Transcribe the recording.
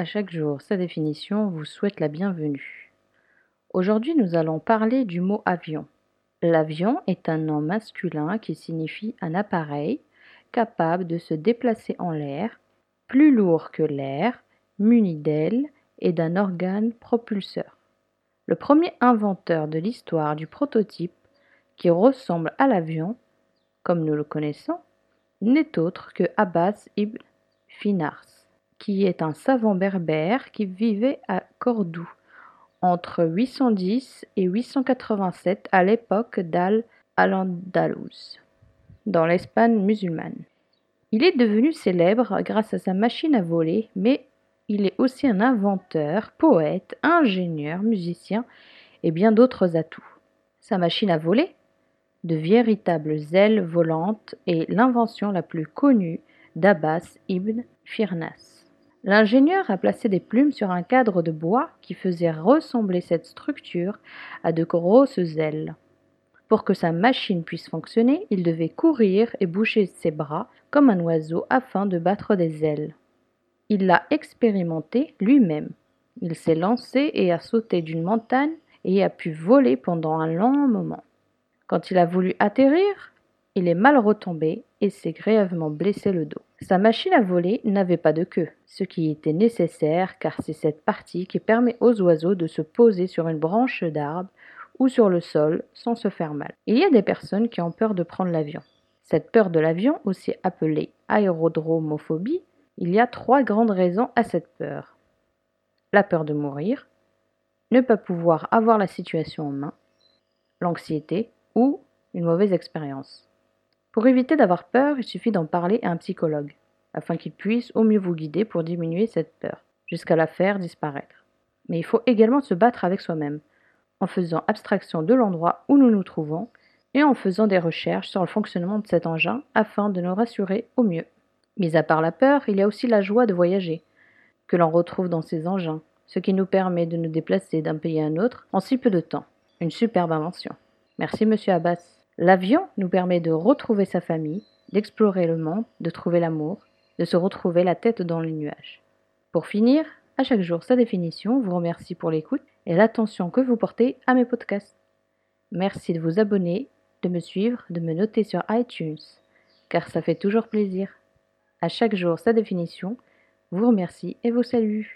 À chaque jour, sa définition vous souhaite la bienvenue. Aujourd'hui, nous allons parler du mot avion. L'avion est un nom masculin qui signifie un appareil capable de se déplacer en l'air, plus lourd que l'air, muni d'ailes et d'un organe propulseur. Le premier inventeur de l'histoire du prototype qui ressemble à l'avion, comme nous le connaissons, n'est autre que Abbas ibn Finars qui est un savant berbère qui vivait à Cordoue entre 810 et 887 à l'époque d'Al-Andalus, dans l'Espagne musulmane. Il est devenu célèbre grâce à sa machine à voler, mais il est aussi un inventeur, poète, ingénieur, musicien et bien d'autres atouts. Sa machine à voler, de véritables ailes volantes, est l'invention la plus connue d'Abbas ibn Firnas. L'ingénieur a placé des plumes sur un cadre de bois qui faisait ressembler cette structure à de grosses ailes. Pour que sa machine puisse fonctionner, il devait courir et bouger ses bras comme un oiseau afin de battre des ailes. Il l'a expérimenté lui-même. Il s'est lancé et a sauté d'une montagne et a pu voler pendant un long moment. Quand il a voulu atterrir, il est mal retombé et s'est grièvement blessé le dos. Sa machine à voler n'avait pas de queue, ce qui était nécessaire car c'est cette partie qui permet aux oiseaux de se poser sur une branche d'arbre ou sur le sol sans se faire mal. Il y a des personnes qui ont peur de prendre l'avion. Cette peur de l'avion, aussi appelée aérodromophobie, il y a trois grandes raisons à cette peur. La peur de mourir, ne pas pouvoir avoir la situation en main, l'anxiété ou une mauvaise expérience. Pour éviter d'avoir peur, il suffit d'en parler à un psychologue, afin qu'il puisse au mieux vous guider pour diminuer cette peur, jusqu'à la faire disparaître. Mais il faut également se battre avec soi-même, en faisant abstraction de l'endroit où nous nous trouvons et en faisant des recherches sur le fonctionnement de cet engin afin de nous rassurer au mieux. Mis à part la peur, il y a aussi la joie de voyager, que l'on retrouve dans ces engins, ce qui nous permet de nous déplacer d'un pays à un autre en si peu de temps. Une superbe invention. Merci, monsieur Abbas. L'avion nous permet de retrouver sa famille, d'explorer le monde, de trouver l'amour, de se retrouver la tête dans les nuages. Pour finir, à chaque jour sa définition vous remercie pour l'écoute et l'attention que vous portez à mes podcasts. Merci de vous abonner, de me suivre, de me noter sur iTunes, car ça fait toujours plaisir. À chaque jour sa définition vous remercie et vous salue.